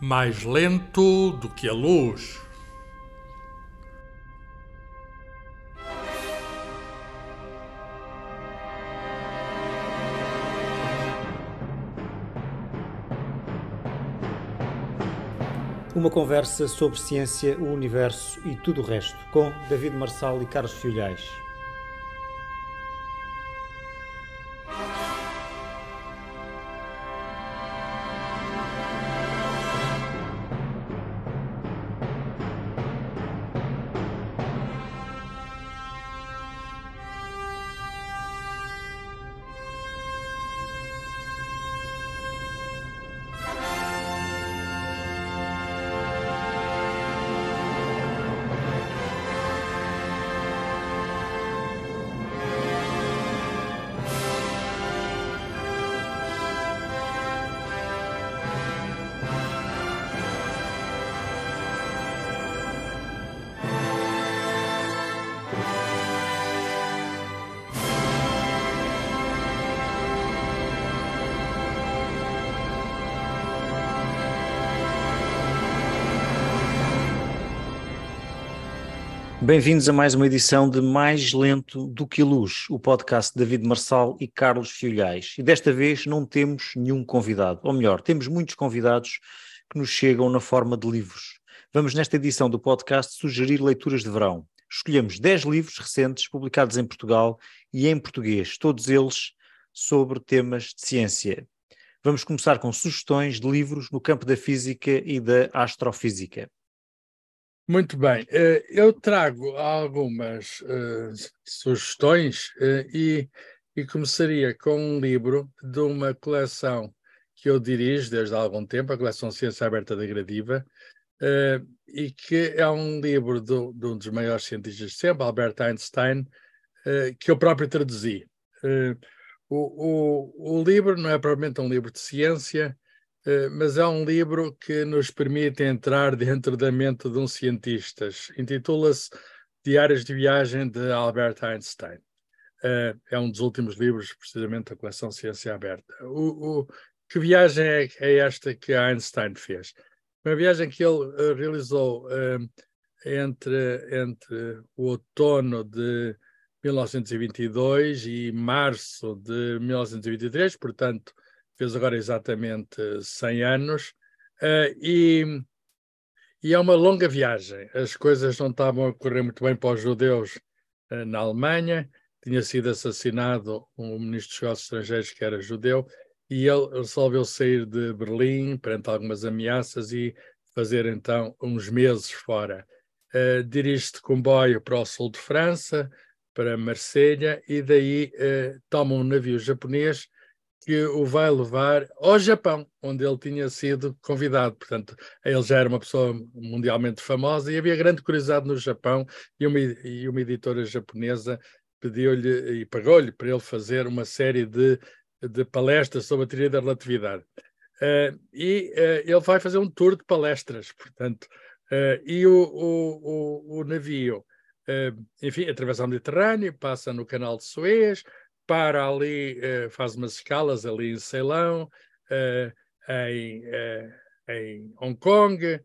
mais lento do que a luz. Uma conversa sobre ciência, o universo e tudo o resto, com David Marçal e Carlos Filhais. Bem-vindos a mais uma edição de Mais Lento do que a Luz, o podcast de David Marçal e Carlos Fiolhais. E desta vez não temos nenhum convidado, ou melhor, temos muitos convidados que nos chegam na forma de livros. Vamos nesta edição do podcast sugerir leituras de verão. Escolhemos 10 livros recentes publicados em Portugal e em português, todos eles sobre temas de ciência. Vamos começar com sugestões de livros no campo da física e da astrofísica. Muito bem, eh, eu trago algumas uh, sugestões uh, e, e, começaria com um livro de uma coleção que eu dirijo desde há algum tempo, a coleção Ciência Aberta da Gradiva, e que é um livro do, de um dos maiores cientistas de sempre, Albert Einstein, que eu próprio traduzi. O, o, o livro não é propriamente um livro de ciência, eh, mas é um livro que nos permite entrar dentro da mente de um cientista. Intitula-se Diários de Viagem de Albert Einstein. Eh, é um dos últimos livros, precisamente, da coleção Ciência Aberta. O, o, que viagem é, é, esta que Einstein fez? Uma viagem que ele eh, realizou entre, entre o outono de 1922 e março de 1923, portanto, fez agora exatamente 100 anos, uh, e, e é uma longa viagem. As coisas não estavam a correr muito bem para os judeus uh, na Alemanha, tinha sido assassinado um ministro dos negócios estrangeiros que era judeu, e ele resolveu sair de Berlim perante algumas ameaças e fazer então uns meses fora. Uh, Dirige-se de comboio para o sul de França, para Marselha, e daí uh, toma um navio japonês que o vai levar ao Japão, onde ele tinha sido convidado. Portanto, ele já era uma pessoa mundialmente famosa e havia grande curiosidade no Japão e uma, e uma editora japonesa pediu-lhe e pagou-lhe para ele fazer uma série de, de palestras sobre a teoria da relatividade. Uh, e uh, ele vai fazer um tour de palestras, portanto, uh, e o, o, o, o navio, enfim, atravessa o Mediterrâneo, passa no canal de Suez, para ali, uh, faz umas escalas ali em Ceilão, uh, em, uh, em Hong Kong,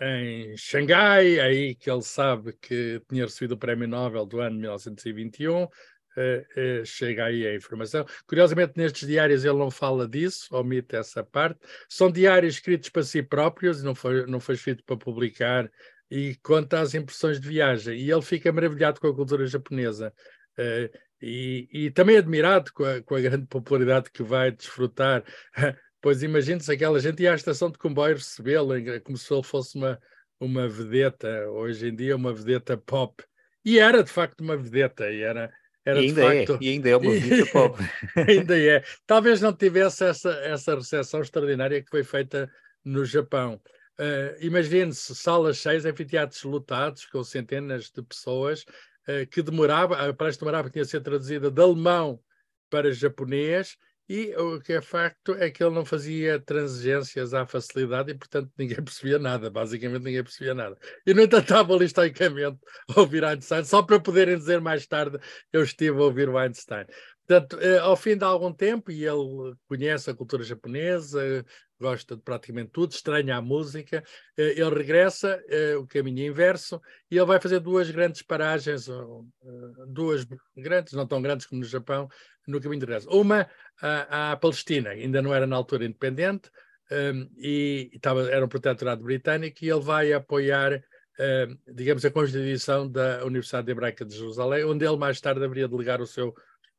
em Xangai, aí que ele sabe que tinha recebido o Prémio Nobel do ano 1921. chega aí a informação. Curiosamente, nestes diários ele não fala disso, omite essa parte. São diários escritos para si próprios, não foi, não foi escrito para publicar, e conta as impressões de viagem. E ele fica maravilhado com a cultura japonesa. Uh, e, e também admirado com a, com a, grande popularidade que vai desfrutar. Pois imagine-se aquela gente ia à estação de comboio recebê-lo como se ele fosse uma, uma vedeta, hoje em dia uma vedeta pop. E era de facto uma vedeta, e era, era e ainda é, facto... é, e ainda é uma vedeta pop. ainda é. Talvez não tivesse essa, essa recepção extraordinária que foi feita no Japão. Uh, Imagine-se salas cheias, anfiteatros lotados, com centenas de pessoas, que demorava, a palestra demorava, tinha de ser traduzida de alemão para japonês, e o que é facto é que ele não fazia transigências à facilidade e, portanto, ninguém percebia nada, basicamente ninguém percebia nada. E, no entanto, estava ali estoicamente a ouvir Einstein, só para poderem dizer mais tarde eu estive a ouvir o Einstein. Portanto, eh, ao fim de algum tempo, e ele conhece a cultura japonesa, gosta de praticamente tudo, estranha a música, eh, ele regressa, eh, o caminho inverso, e ele vai fazer duas grandes paragens, duas grandes, não tão grandes como no Japão, no caminho de regresso. Uma à, à Palestina, ainda não era na altura independente, e estava, era um protetorado britânico, e ele vai apoiar digamos, a constituição da Universidade Hebraica de Jerusalém, onde ele mais tarde haveria de ligar o seu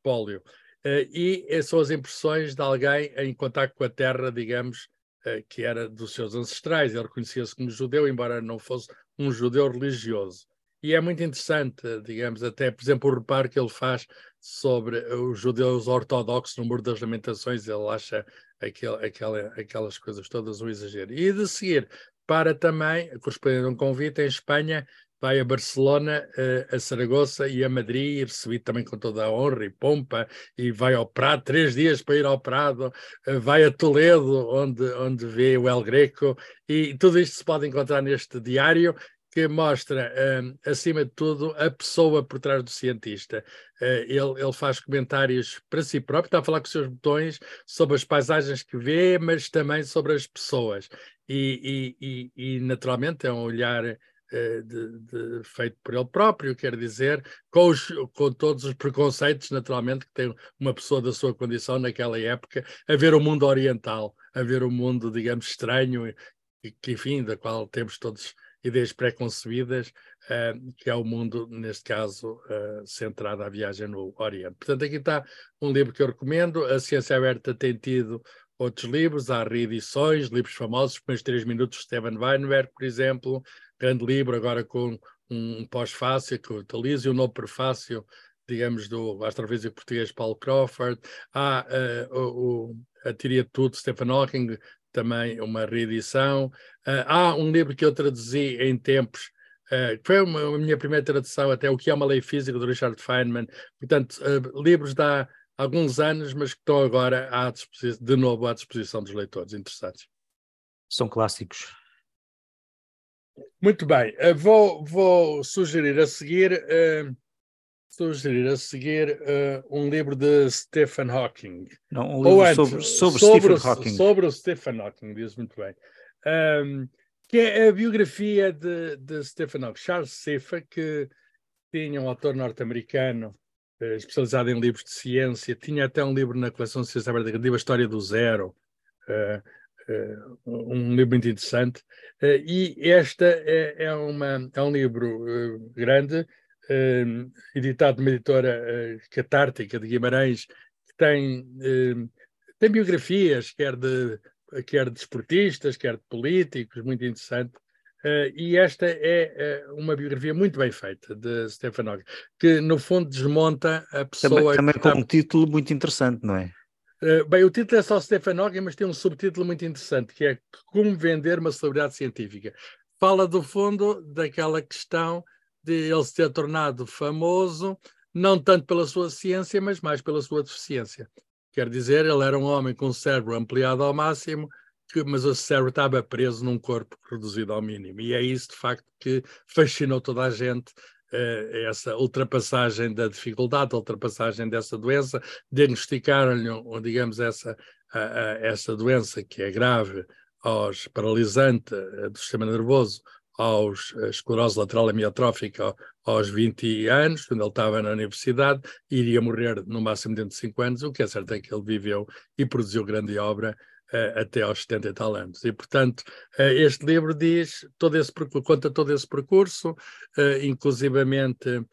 espólio. Uh, e são as impressões de alguém em contato com a terra, digamos, uh, que era dos seus ancestrais. Ele reconhecia-se como judeu, embora não fosse um judeu religioso. E é muito interessante, digamos, até, por exemplo, o reparo que ele faz sobre os judeus ortodoxos no Muro das Lamentações, ele acha aquela, aquelas coisas todas um exagero. E de seguir, para também, correspondendo a um convite em Espanha, vai a Barcelona, eh, a Saragoça e a Madrid, recebido também com toda a honra e pompa, e vai ao Prado, três dias para ir ao Prado, eh, vai a Toledo, onde, onde vê o El Greco, e tudo isto se pode encontrar neste diário, que mostra, eh, acima de tudo, a pessoa por trás do cientista. ele, ele faz comentários para si próprio, está a falar com os seus botões sobre as paisagens que vê, mas também sobre as pessoas. E, e, e, e naturalmente, é um olhar eh, de, de, feito por ele próprio, quer dizer, com, os, com, todos os preconceitos, naturalmente, que tem uma pessoa da sua condição naquela época, a ver o mundo oriental, a ver o mundo, digamos, estranho, e que, enfim, da qual temos todos ideias preconcebidas, uh, que é o mundo, neste caso, uh, centrado à viagem no Oriente. Portanto, aqui está um livro que eu recomendo. A Ciência Aberta tem tido outros livros, há reedições, livros famosos, os primeiros três minutos de Steven Weinberg, por exemplo, grande livro, agora com um pós-fácil que utiliza, e um novo prefácio, digamos, do astrofísico português Paulo Crawford. Há uh, o, a Teoria de Tudo, Stephen Hawking, também uma reedição. Uh, há um livro que eu traduzi em tempos, uh, que foi uma, a minha primeira tradução até, O que é uma lei física, do Richard Feynman. Portanto, livros da alguns anos, mas que estão agora à de novo à disposição dos leitores interessados. São clássicos. Muito bem, eh, vou, vou sugerir a seguir, uh, sugerir a seguir uh, um livro de Stephen Hawking. Não, um livro antes, sobre, sobre, sobre, Stephen Hawking. Sobre o Stephen Hawking, diz muito bem. Um, que é a biografia de, de Stephen Hawking, Charles Cefa, que tinha um autor norte-americano uh, especializado em livros de ciência, tinha até um livro na coleção de Ciência Aberta que a História do Zero. Uh, um livro muito interessante. Eh, e esta é, é, uma, é um livro eh, grande, editado numa editora catártica de Guimarães, que tem, tem biografias, quer de, quer de esportistas, quer de políticos, muito interessante. Uh, e esta é uh, uma biografia muito bem feita de Hawking, que no fundo desmonta a pessoa. Também, também com tá... um título muito interessante, não é? Eh, bem, o título é só Stephen mas tem um subtítulo muito interessante, que é Como Vender uma Celebridade Científica. Fala, do fundo, daquela questão de ele se ter tornado famoso, não tanto pela sua ciência, mas mais pela sua deficiência. Quer dizer, ele era um homem com o cérebro ampliado ao máximo, que, mas o cérebro estava preso num corpo reduzido ao mínimo. E é isso, de facto, que fascinou toda a gente essa ultrapassagem da dificuldade, a ultrapassagem dessa doença, diagnosticaram-lhe, digamos, essa, essa doença que é grave, aos paralisante eh, do sistema nervoso, aos esclerose lateral amiotrófica aos 20 anos, quando ele estava na universidade, iria morrer no máximo dentro de 5 anos, o que é certo é que ele viveu e produziu grande obra até aos 70 e tal anos. E, portanto, uh, este livro diz, todo esse, conta todo esse percurso, uh, inclusivamente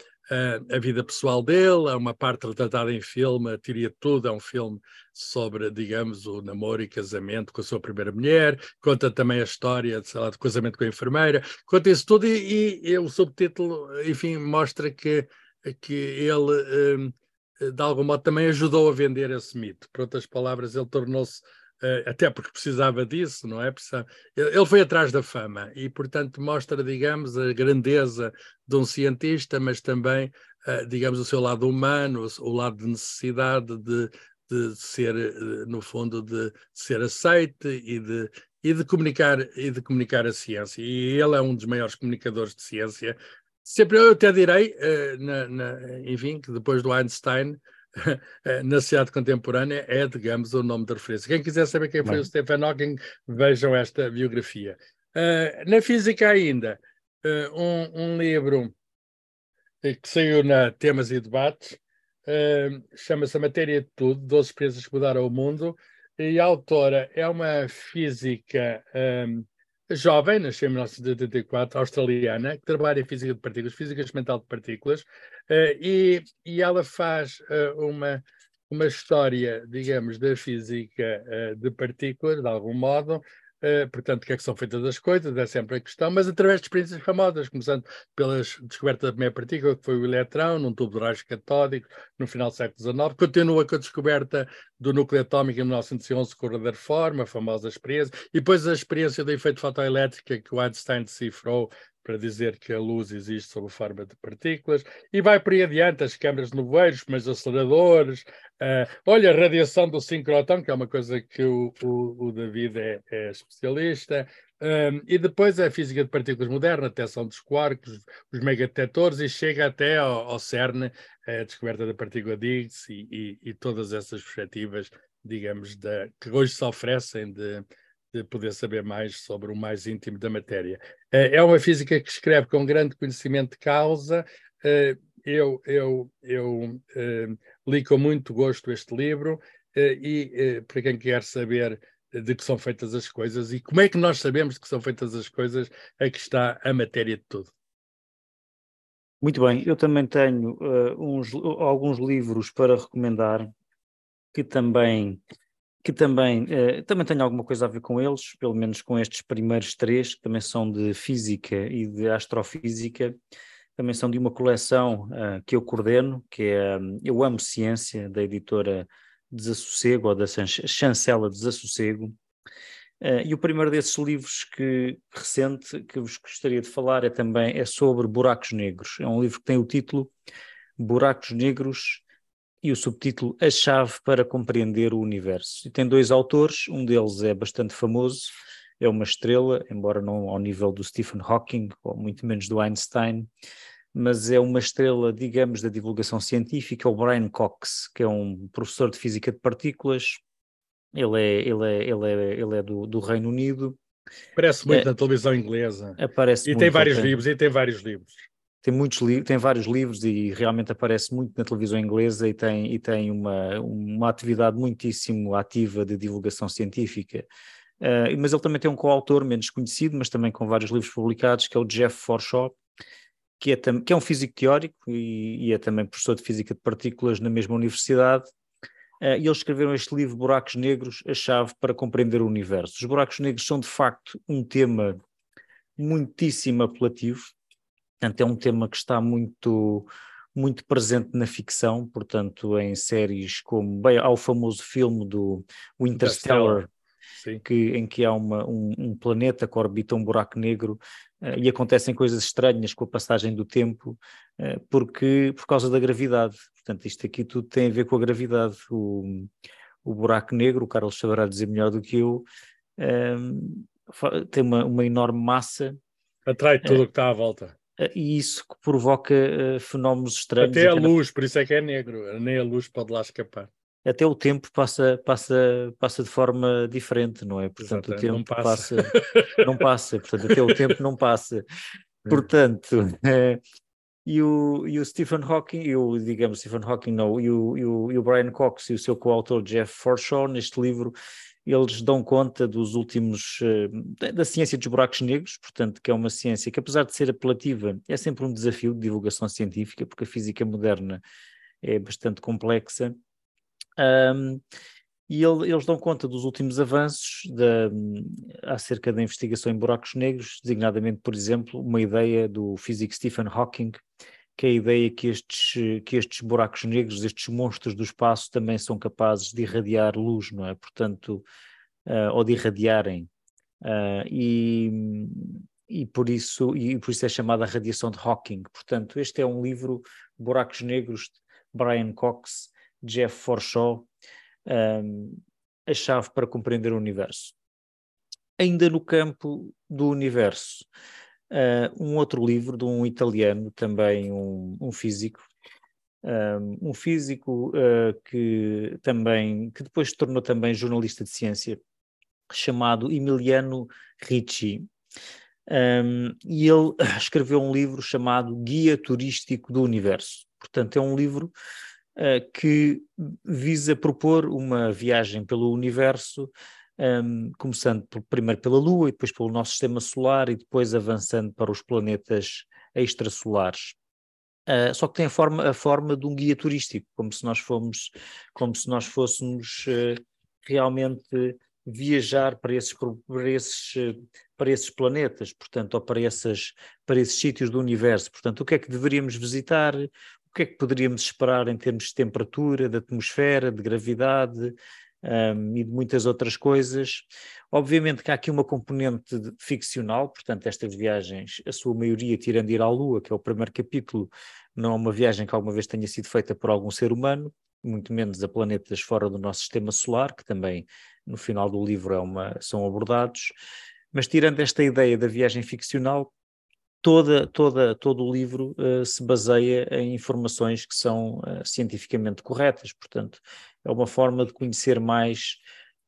a vida pessoal dele, há uma parte retratada em filme, a teoria tudo, é um filme sobre, digamos, o namoro e casamento com a sua primeira mulher, conta também a história, sei lá, do casamento com a enfermeira, conta isso tudo e, e, e o subtítulo, enfim, mostra que, que ele, de algum modo, também ajudou a vender esse mito. Por outras palavras, ele tornou-se até porque precisava disso, não é? Ele foi atrás da fama e, portanto, mostra, digamos, a grandeza de um cientista, mas também, uh, digamos, o seu lado humano, o, lado de necessidade de, de ser, uh, no fundo, de ser aceite e de, e de comunicar e de comunicar a ciência. E ele é um dos maiores comunicadores de ciência. Sempre eu até direi, na, na, enfim, que depois do Einstein na sociedade contemporânea é, digamos, o nome de referência. Quem quiser saber quem foi o Stephen Hawking, vejam esta biografia. Uh, na física ainda, uh, um, um, livro que saiu na Temas e Debates, uh, chama-se A Matéria de Tudo, 12 Experiências que Mudaram o Mundo, e a autora é uma física um, jovem, nasceu em 1984, australiana, que trabalha em física de partículas, física experimental de partículas, e, e ela faz uma uma história, digamos, da física uh, de partículas, de algum modo, Uh, portanto, o que é que são feitas as coisas, é sempre a questão, mas através de experiências famosas, começando pela descoberta da primeira partícula, que foi o eletrão, num tubo de raios catódicos, no final do século XIX, continua com a descoberta do núcleo atómico em 1911 com o Rutherford, a famosa experiência, e depois a experiência do efeito fotoelétrico que o Einstein decifrou para dizer que a luz existe sob forma de partículas, e vai por aí adiante, as câmaras de nevoeiros, os aceleradores, uh, olha, a radiação do sincrotrão, que é uma coisa que o, o, o David é, é especialista, um, e depois a física de partículas moderna, a detecção dos quarks, os megadetectores, e chega até ao, ao CERN, a descoberta da partícula Higgs e, e, e todas essas perspectivas, digamos, que hoje se oferecem de poder saber mais sobre o mais íntimo da matéria. Eh, é uma física que escreve com grande conhecimento de causa. Eh, eu, eu, eu eh, li com muito gosto este livro e para quem quer saber de que são feitas as coisas e como é que nós sabemos de que são feitas as coisas, aqui está a matéria de tudo. Muito bem, eu também tenho uh, uns, alguns livros para recomendar que também que também, uh, também tem alguma coisa a ver com eles, pelo menos com estes primeiros três, que também são de física e de astrofísica, também são de uma coleção uh, que eu coordeno, que é um, Eu Amo Ciência, da editora Desassossego, ou da chancela Desassossego. Uh, e o primeiro desses livros que recente que vos gostaria de falar é também é sobre buracos negros. É um livro que tem o título Buracos Negros e o subtítulo A Chave para Compreender o Universo. E tem dois autores, um deles é bastante famoso, é uma estrela, embora não ao nível do Stephen Hawking, ou muito menos do Einstein, mas é uma estrela, digamos, da divulgação científica, o Brian Cox, que é um professor de física de partículas. Ele é, ele é, ele é, ele é do, do Reino Unido. Aparece muito é, na televisão inglesa. Aparece e tem vários livros, e tem vários livros tem muitos tem vários livros e realmente aparece muito na televisão inglesa e tem, e tem uma, uma atividade muitíssimo ativa de divulgação científica. Uh, mas ele também tem um coautor menos conhecido, mas também com vários livros publicados, que é o Jeff Forshaw, que é, que é um físico teórico e, e, é também professor de física de partículas na mesma universidade. Uh, e eles escreveram este livro, Buracos Negros, a chave para compreender o universo. Os buracos negros são, de facto, um tema muitíssimo apelativo, Portanto, é um tema que está muito, muito presente na ficção, portanto, em séries como. Bem, há o famoso filme do Interstellar, que, em que há uma, um, um, planeta que orbita um buraco negro uh, e acontecem coisas estranhas com a passagem do tempo, uh, porque, por causa da gravidade. Portanto, isto aqui tudo tem a ver com a gravidade. O, o buraco negro, o Carlos saberá dizer melhor do que eu, uh, tem uma, uma enorme massa. Atrai tudo o que está à volta eh, e isso que provoca uh, fenómenos estranhos. Até a luz, por isso é que é negro, nem a luz pode lá escapar. Até o tempo passa, passa, passa de forma diferente, não é? Portanto, Exato, o tempo não passa. passa. não passa, portanto, até o tempo não passa. Portanto, é, e, o, e o Stephen Hawking, e o, digamos, Stephen Hawking não, e o, e o, e o Brian Cox e o seu coautor Jeff Forshaw, neste livro, eles dão conta dos últimos uh, da ciência dos buracos negros, portanto, que é uma ciência que, apesar de ser apelativa, é sempre um desafio de divulgação científica, porque a física moderna é bastante complexa. Um, e ele, eles dão conta dos últimos avanços da, acerca da investigação em buracos negros, designadamente, por exemplo, uma ideia do físico Stephen Hawking, que é a ideia que estes, que estes buracos negros, estes monstros do espaço, também são capazes de irradiar luz, não é? Portanto, uh, ou de irradiarem. Uh, e, e, por isso, e por isso é chamada radiação de Hawking. Portanto, este é um livro, Buracos Negros, Brian Cox, Jeff Forshaw, um, a chave para compreender o universo. Ainda no campo do universo, Uh, um outro livro de um italiano, também um, um físico, um, físico uh, que também, que depois se tornou também jornalista de ciência, chamado Emiliano Ricci. Um, e ele escreveu um livro chamado Guia Turístico do Universo. Portanto, é um livro uh, que visa propor uma viagem pelo universo, um, começando por, primeiro pela Lua e depois pelo nosso sistema solar e depois avançando para os planetas extrasolares. Uh, só que tem a forma, a forma de um guia turístico, como se nós fomos, como se nós fôssemos uh, realmente viajar para esses, para esses, para esses planetas, portanto, ou para, essas, para esses sítios do universo. Portanto, o que é que deveríamos visitar, o que é que poderíamos esperar em termos de temperatura, de atmosfera, de gravidade um, e de muitas outras coisas. Obviamente que há aqui uma componente ficcional, portanto, estas viagens, a sua maioria tirando ir à Lua, que é o primeiro capítulo, não é uma viagem que alguma vez tenha sido feita por algum ser humano, muito menos a planetas fora do nosso sistema solar, que também no final do livro é uma, são abordados. Mas tirando esta ideia da viagem ficcional, toda, toda, todo o livro uh, se baseia em informações que são uh, cientificamente corretas, portanto, é uma forma de conhecer mais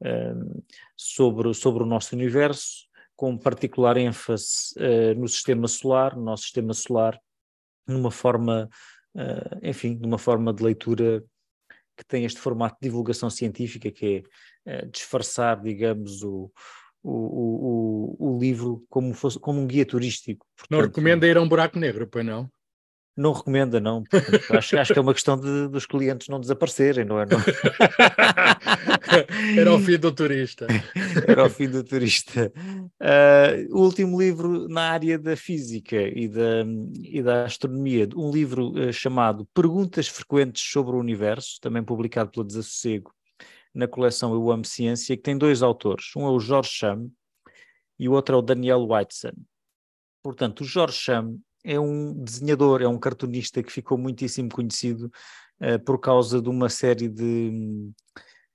uh, sobre, sobre o nosso universo, com particular ênfase no sistema solar, no nosso sistema solar, numa forma, enfim, numa forma de leitura que tem este formato de divulgação científica, que é disfarçar, digamos, o, o, o, o livro como, fosse, como um guia turístico. Portanto, não recomenda ir a um buraco negro, pois não? Não recomenda, não. Acho, acho, que é uma questão de, dos clientes não desaparecerem, não é? Não... Era o fim do turista. Era o fim do turista. Uh, o último livro na área da física e da, e da astronomia, um livro uh, chamado Perguntas Frequentes sobre o Universo, também publicado pela Desassossego, na coleção Eu Amo Ciência, que tem dois autores. Um é o George Cham e o outro é o Daniel Whiteson. Portanto, o George Cham é um desenhador, é um cartunista que ficou muitíssimo conhecido uh, por causa de uma série de,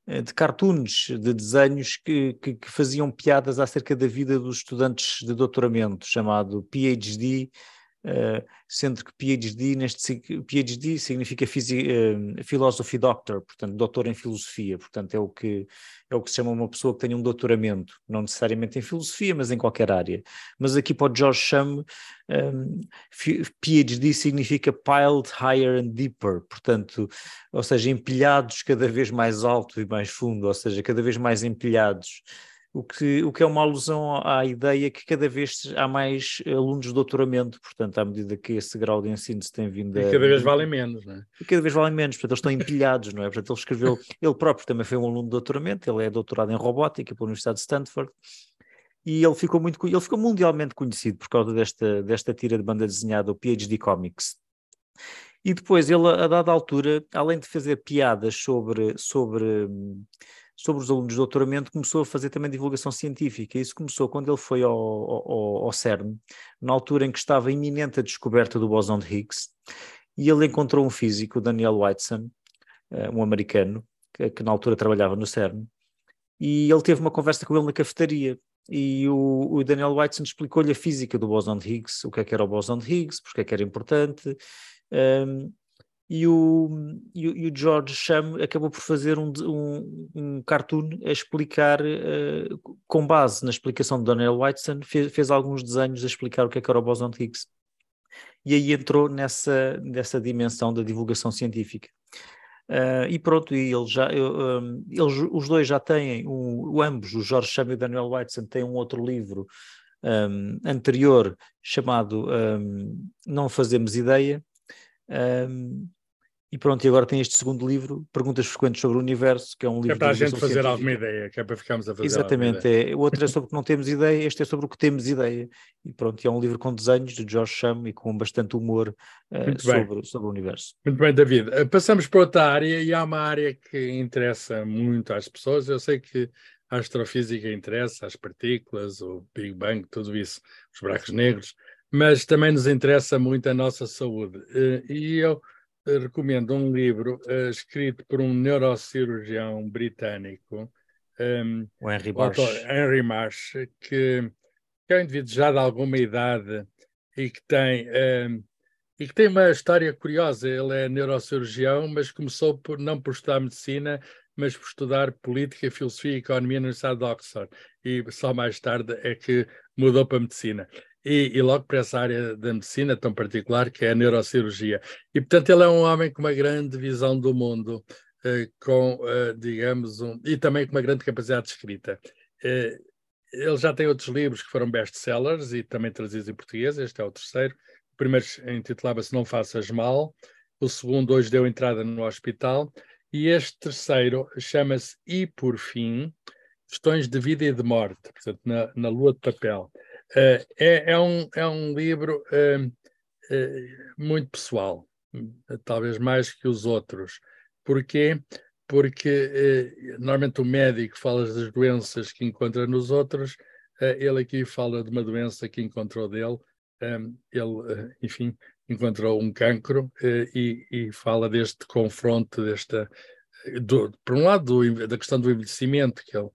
uh, de cartoons, de desenhos que, que, que, faziam piadas acerca da vida dos estudantes de doutoramento, chamado PhD Uh, sendo que PhD, neste, PhD significa uh, Philosophy Doctor, portanto, doutor em filosofia, portanto, é o, que, é o que se chama uma pessoa que tem um doutoramento, não necessariamente em filosofia, mas em qualquer área. Mas aqui para o George Cham, um, PhD significa Piled Higher and Deeper, portanto, ou seja, empilhados cada vez mais alto e mais fundo, ou seja, cada vez mais empilhados o que, o que é uma alusão à ideia que cada vez há mais alunos de doutoramento, portanto, à medida que esse grau de ensino se tem vindo a... E cada vez valem menos, não é? E cada vez valem menos, portanto, eles estão empilhados, não é? Portanto, ele escreveu, ele próprio também foi um aluno de doutoramento, ele é doutorado em robótica pela Universidade de Stanford, e ele ficou muito, ele ficou mundialmente conhecido por causa desta, desta tira de banda desenhada, o PhD Comics. E depois ele, a dada altura, além de fazer piadas sobre, sobre hum, sobre os alunos de doutoramento, começou a fazer também divulgação científica. Isso começou quando ele foi ao, ao, ao CERN, na altura em que estava iminente a descoberta do bosão de Higgs, e ele encontrou um físico, Daniel Whiteson, eh, um americano, que, que na altura trabalhava no CERN, e ele teve uma conversa com ele na cafetaria. E o, o Daniel Whiteson explicou-lhe a física do bosão de Higgs, o que é que era o bosão de Higgs, porque é que era importante, um, e o, e, o George Cham acabou por fazer um, um, um cartoon a explicar, uh, com base na explicação de Daniel Whiteson, fez, fez, alguns desenhos a explicar o que é que era o boson de Higgs. E aí entrou nessa, nessa dimensão da divulgação científica. Uh, e pronto, e ele já, eu, um, eles, os dois já têm, um, ambos, o George Cham e o Daniel Whiteson, têm um outro livro um, anterior chamado Não Fazemos Ideia, um, e pronto, e agora tem este segundo livro, Perguntas Frequentes sobre o Universo, que é um livro. Que é para a gente fazer científica. alguma ideia, que é para ficarmos a fazer. Exatamente, é. o outro é sobre o que não temos ideia, este é sobre o que temos ideia. E pronto, é um livro com desenhos de George Cham e com bastante humor uh, sobre, sobre o universo. Muito bem, David. Uh, passamos para outra área e há uma área que interessa muito às pessoas. Eu sei que a astrofísica interessa, as partículas, o Big Bang, tudo isso, os buracos negros, mas também nos interessa muito a nossa saúde. Uh, e eu recomendo um livro uh, escrito por um neurocirurgião britânico, um, o Henry Marsh. Autor, Henry Marsh, que, que é um indivíduo já de alguma idade e que tem um, e que tem uma história curiosa. Ele é neurocirurgião, mas começou por, não por estudar medicina, mas por estudar política, filosofia e economia na Universidade de Oxford. E só mais tarde é que mudou para medicina. E, e, logo para essa área da medicina tão particular que é a neurocirurgia. E, portanto, ele é um homem com uma grande visão do mundo, eh, com, eh, digamos, um, e também com uma grande capacidade de escrita. Eh, ele já tem outros livros que foram best-sellers e também trazidos em português, este é o terceiro. O primeiro intitulava-se Não Faças Mal, o segundo hoje deu entrada no hospital, e este terceiro chama-se E por Fim, Questões de Vida e de Morte, portanto, na, na Lua de Papel. Uh, é, é, um, é um livro uh, uh, muito pessoal, talvez mais que os outros. Porquê? Porque normalmente o médico fala das doenças que encontra nos outros, ele aqui fala de uma doença que encontrou dele. ele, enfim, encontrou um cancro e, e, fala deste confronto, desta, do, por um lado, do, da questão do envelhecimento, que ele eh,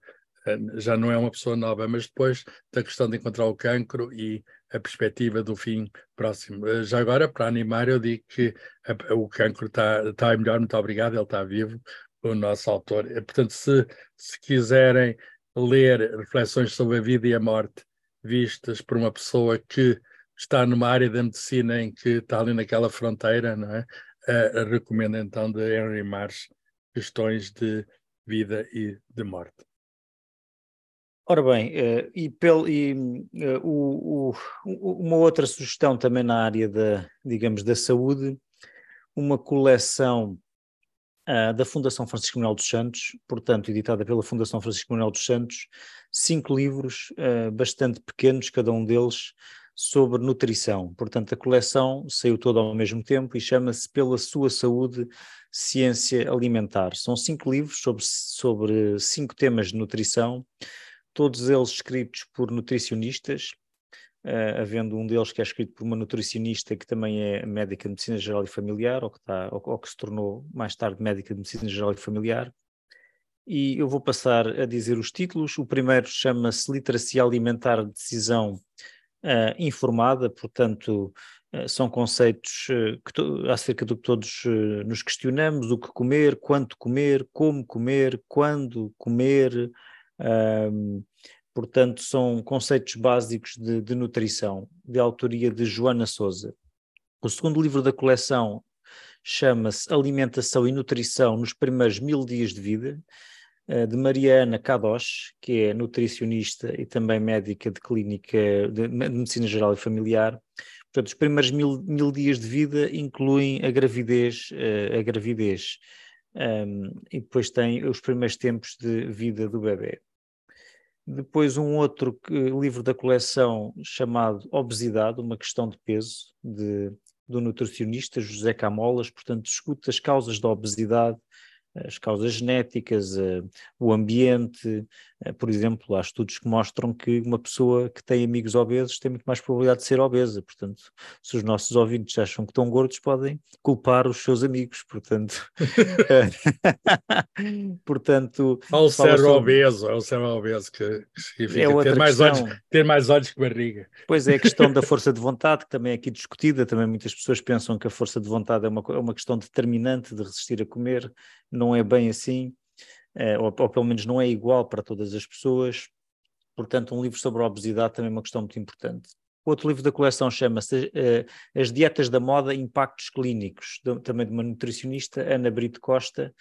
já não é uma pessoa nova, mas depois da questão de encontrar o cancro e a perspectiva do fim próximo. Eh, já agora, para animar, eu digo que a, o cancro está, está melhor, muito obrigado, ele está vivo, o nosso autor. Eh, portanto, se, se quiserem ler reflexões sobre a vida e a morte vistas por uma pessoa que está numa área da medicina em que está ali naquela fronteira, não é? Uh, recomendo então de Henry Marsh questões de vida e de morte. Ora bem, uh, e, pel, e uh, o, o, uma outra sugestão também na área da, digamos, da saúde, uma coleção uh, da Fundação Francisco Manuel dos Santos, portanto, editada pela Fundação Francisco Manuel dos Santos, cinco livros bastante pequenos, cada um deles, sobre nutrição. Portanto, a coleção saiu toda ao mesmo tempo e chama-se Pela Sua Saúde, Ciência Alimentar. São cinco livros sobre, sobre cinco temas de nutrição todos eles escritos por nutricionistas, uh, havendo um deles que é escrito por uma nutricionista que também é médica de medicina geral e familiar, ou que, está, ou, ou que se tornou mais tarde médica de medicina geral e familiar. E eu vou passar a dizer os títulos. O primeiro chama-se Literacia Alimentar de Decisão uh, Informada, portanto, uh, são conceitos uh, acerca do que todos nos questionamos: o que comer, quanto comer, como comer, quando comer, um, portanto, são conceitos básicos de, de, nutrição, de autoria de Joana Souza. O segundo livro da coleção chama-se Alimentação e Nutrição nos Primeiros Mil Dias de Vida, uh, de Mariana Kadosh, que é nutricionista e também médica de clínica de medicina geral e familiar. Portanto, os primeiros mil, mil dias de vida incluem a gravidez, uh, a gravidez um, e depois tem os primeiros tempos de vida do bebê. Depois um outro livro da coleção chamado Obesidade, uma questão de peso, de, do nutricionista José Camolas, portanto discute as causas da obesidade, as causas genéticas, uh, o ambiente. Uh, por exemplo, há estudos que mostram que uma pessoa que tem amigos obesos tem muito mais probabilidade de ser obesa. Portanto, se os nossos ouvintes acham que estão gordos, podem culpar os seus amigos. Portanto, portanto ao ser sobre... obeso, ao ser obeso que significa é ter, mais olhos, ter mais olhos que barriga. Pois é, a questão da força de vontade, que também é aqui discutida. Também muitas pessoas pensam que a força de vontade é uma, é uma questão determinante de resistir a comer não é bem assim, uh, ou, ou, pelo menos não é igual para todas as pessoas. Portanto, um livro sobre a obesidade também é uma questão muito importante. Outro livro da coleção chama-se uh, As Dietas da Moda Impactos Clínicos, de, também de uma nutricionista, Ana Brito Costa,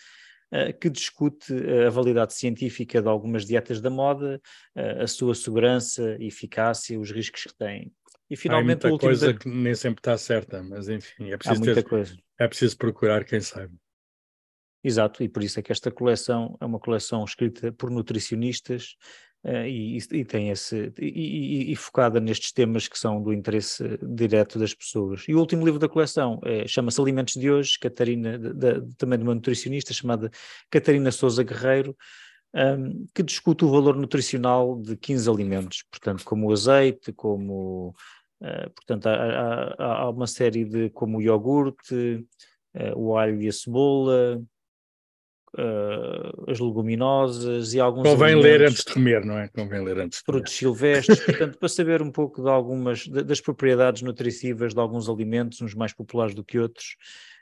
uh, que discute a validade científica de algumas dietas da moda, a sua segurança, eficácia, os riscos que têm. E finalmente Há muita coisa da... que nem sempre está certa, mas enfim, é preciso, ter, é preciso procurar quem saiba. Exato, e por isso é que esta coleção é uma coleção escrita por nutricionistas uh, e, e, tem esse e, e, focada nestes temas que são do interesse direto das pessoas. E o último livro da coleção é, chama-se Alimentos de Hoje, Catarina, também de uma nutricionista chamada Catarina Souza Guerreiro, um, que discute o valor nutricional de 15 alimentos, portanto, como o azeite, como uh, portanto, há, há, há, uma série de como o iogurte, uh, o alho e a cebola, uh, as leguminosas e alguns. Convém ler antes de comer, não é? Convém ler antes de Frutos silvestres, portanto, para saber um pouco de algumas das propriedades nutritivas de alguns alimentos, uns mais populares do que outros,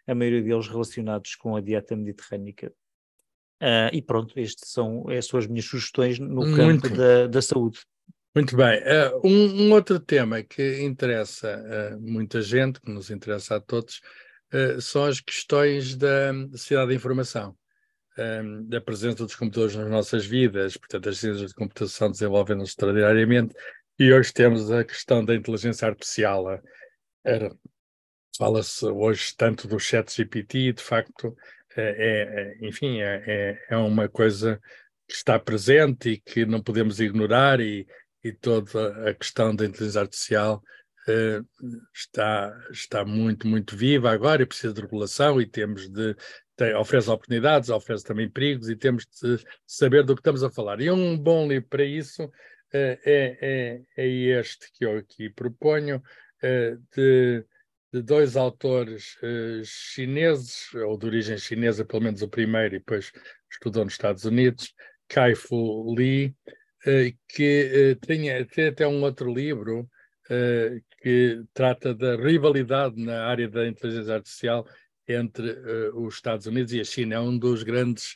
a maioria deles relacionados com a dieta mediterrânica. Uh, e pronto, estas são, estas são as minhas sugestões no campo da, da saúde. Muito bem. Uh, um, um, outro tema que interessa uh, muita gente, que nos interessa a todos, uh, são as questões da sociedade da informação, um, da presença dos computadores nas nossas vidas, portanto, as ciências de computação desenvolvendo-se extraordinariamente, e hoje temos a questão da inteligência artificial. Fala-se hoje tanto do chat GPT, de facto, é, é, enfim, é, é, é uma coisa que está presente e que não podemos ignorar e e toda a questão da inteligência artificial uh, está, está muito, muito viva agora e precisa de regulação e temos de, tem, oferece oportunidades, oferece também perigos e temos de saber do que estamos a falar. E um bom livro para isso uh, é, é, é, este que eu aqui proponho, uh, de, de, dois autores chineses, ou de origem chinesa, pelo menos o primeiro, e depois estudou nos Estados Unidos, Kai-Fu Lee, que uh, tem, tem até um outro livro uh, que trata da rivalidade na área da inteligência artificial entre os Estados Unidos e a China. É um dos grandes,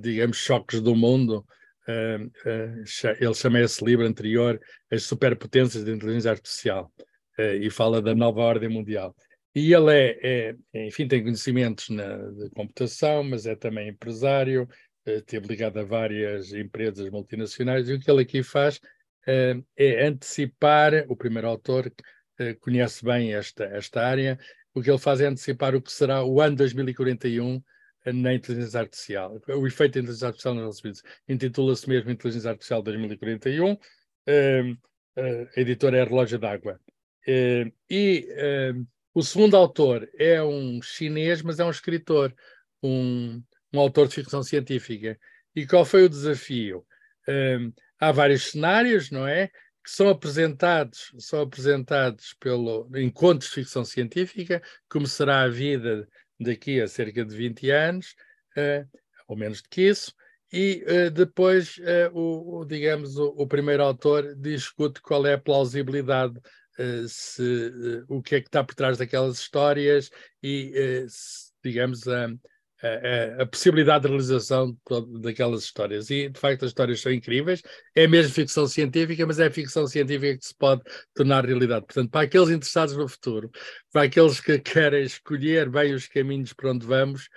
digamos, choques do mundo. ele chama esse livro anterior As Superpotências da Inteligência Artificial e fala da nova ordem mundial. E ele é, é enfim, tem conhecimentos na, de computação, mas é também empresário, esteve ligado a várias empresas multinacionais, e o que ele aqui faz uh, é antecipar, o primeiro autor uh, conhece bem esta, esta área, o que ele faz é antecipar o que será o ano 2041 na inteligência artificial, o efeito da inteligência artificial nos Estados Intitula-se mesmo Inteligência Artificial 2041, uh, a editora é Relógio d'Água. e o segundo autor é um chinês, mas é um escritor, um, um autor de ficção científica. E qual foi o desafio? Um, há vários cenários, não é? Que são apresentados, são apresentados pelo encontros de ficção científica, como será a vida daqui a cerca de 20 anos, uh, ou menos do que isso, e uh, depois uh, o, o, digamos, o, o, primeiro autor discute qual é a plausibilidade, se, o que é que está por trás daquelas histórias e, se, digamos, a a, a, possibilidade de realização daquelas histórias. E, de facto, as histórias são incríveis. É mesmo ficção científica, mas é ficção científica que se pode tornar realidade. Portanto, para aqueles interessados no futuro, para aqueles que querem escolher bem os caminhos para onde vamos,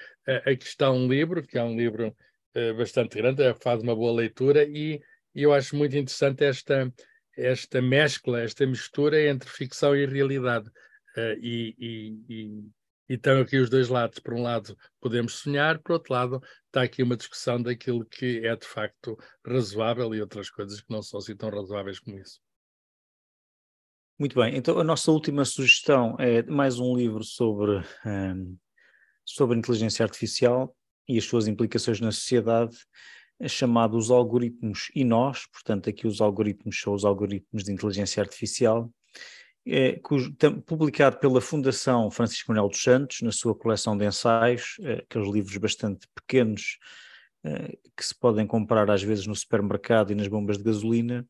aqui está um livro, que é um livro uh, bastante grande, é, faz uma boa leitura e, e eu acho muito interessante esta, esta mescla, esta mistura entre ficção e realidade. Uh, e, e, e, e estão aqui os dois lados. Por um lado, podemos sonhar, por outro lado, está aqui uma discussão daquilo que é de facto razoável e outras coisas que não são assim tão razoáveis como isso. Muito bem, então a nossa última sugestão é mais um livro sobre, um, sobre inteligência artificial e as suas implicações na sociedade, chamado Os Algoritmos e Nós, portanto, aqui os algoritmos são os algoritmos de inteligência artificial, é, cujo, publicado pela Fundação Francisco Manuel dos Santos, na sua coleção de ensaios, é, aqueles livros bastante pequenos é, que se podem comprar às vezes no supermercado e nas bombas de gasolina.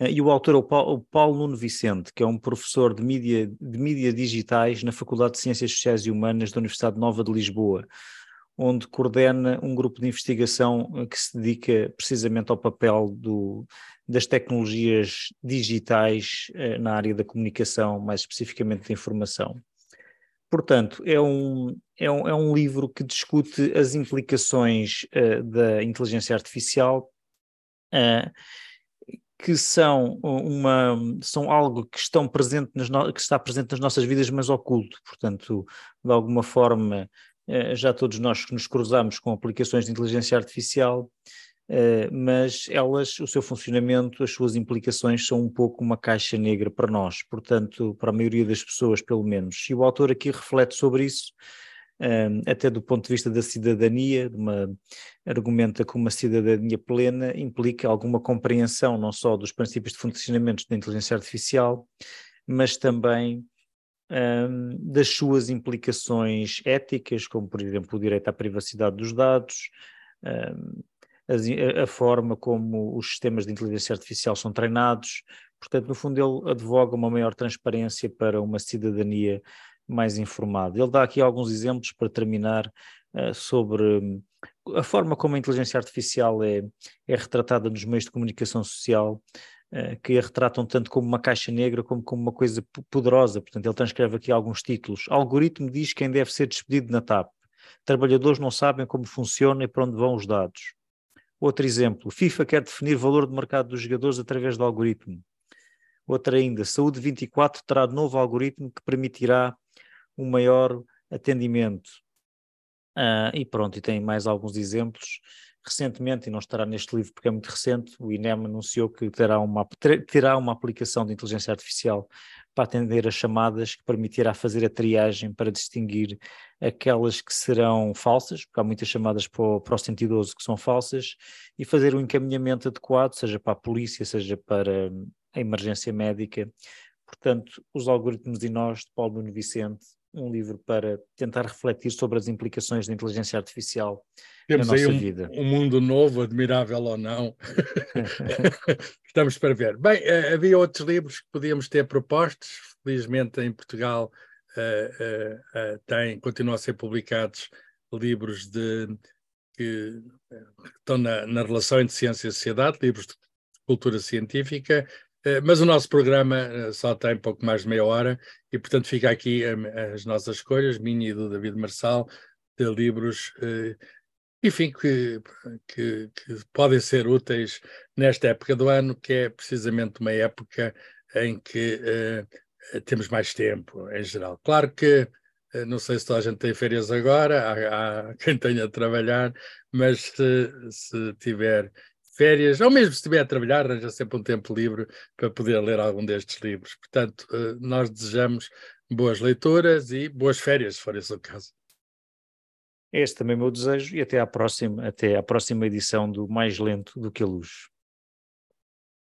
É, e o autor é o Paulo, o Paulo, Nuno Vicente, que é um professor de mídia, de mídia digitais na Faculdade de Ciências Sociais e Humanas da Universidade Nova de Lisboa, onde coordena um grupo de investigação eh, que se dedica precisamente ao papel do, das tecnologias digitais eh, na área da comunicação, mais especificamente da informação. Portanto, é um, é um, é um livro que discute as implicações uh, da inteligência artificial, uh, que são, uma, são algo que, estão presente nas no, que está presente nas nossas vidas, mas oculto. Portanto, de alguma forma, uh, já todos nós nos cruzamos com aplicações de inteligência artificial, Uh, mas elas, o seu funcionamento, as suas implicações são um pouco uma caixa negra para nós, portanto, para a maioria das pessoas, pelo menos. E o autor aqui reflete sobre isso, uh, até do ponto de vista da cidadania, uma, argumenta que uma cidadania plena implica alguma compreensão não só dos princípios de funcionamento da inteligência artificial, mas também um, das suas implicações éticas, como por exemplo o direito à privacidade dos dados, a, a, forma como os sistemas de inteligência artificial são treinados. Portanto, no fundo, ele advoga uma maior transparência para uma cidadania mais informada. Ele dá aqui alguns exemplos para terminar uh, sobre a forma como a inteligência artificial é, é retratada nos meios de comunicação social, uh, que a retratam tanto como uma caixa negra como como uma coisa poderosa. Portanto, ele transcreve aqui alguns títulos. Algoritmo diz quem deve ser despedido na TAP. Trabalhadores não sabem como funciona e para onde vão os dados. Outro exemplo, FIFA quer definir valor de mercado dos jogadores através do algoritmo. Outra ainda, Saúde 24 terá novo algoritmo que permitirá um maior atendimento. Uh, e pronto, e tem mais alguns exemplos. Recentemente, e não estará neste livro porque é muito recente, o INEM anunciou que terá uma, terá uma aplicação de inteligência artificial para atender as chamadas que permitirá fazer a triagem para distinguir aquelas que serão falsas, porque há muitas chamadas para o, para o 112 que são falsas, e fazer um encaminhamento adequado, seja para a polícia, seja para a emergência médica. Portanto, os algoritmos e nós, de Paulo Nuno Vicente, um livro para tentar refletir sobre as implicações da inteligência artificial Temos na nossa um, vida. um mundo novo, admirável ou não. Estamos para ver. Bem, uh, havia outros livros que podíamos ter propostos, felizmente em Portugal uh, uh, tem, continuam a ser publicados livros de, que estão na, na relação entre ciência e sociedade, livros de cultura científica, eh, mas o nosso programa eh, só tem pouco mais de meia hora e, portanto, fica aqui eh, as nossas escolhas, minha e do David Marçal, de livros, enfim, que, que, que, podem ser úteis nesta época do ano, que é precisamente uma época em que uh, temos mais tempo, em geral. Claro que, não sei se toda a gente tem férias agora, há, há quem tenha a trabalhar, mas se, se tiver férias, ou mesmo se estiver a trabalhar, arranja sempre um tempo livre para poder ler algum destes livros. Portanto, eh, nós desejamos boas leituras e boas férias, se for esse o caso. Este também é o meu desejo e até à próxima, até à próxima edição do Mais Lento do que a Luz.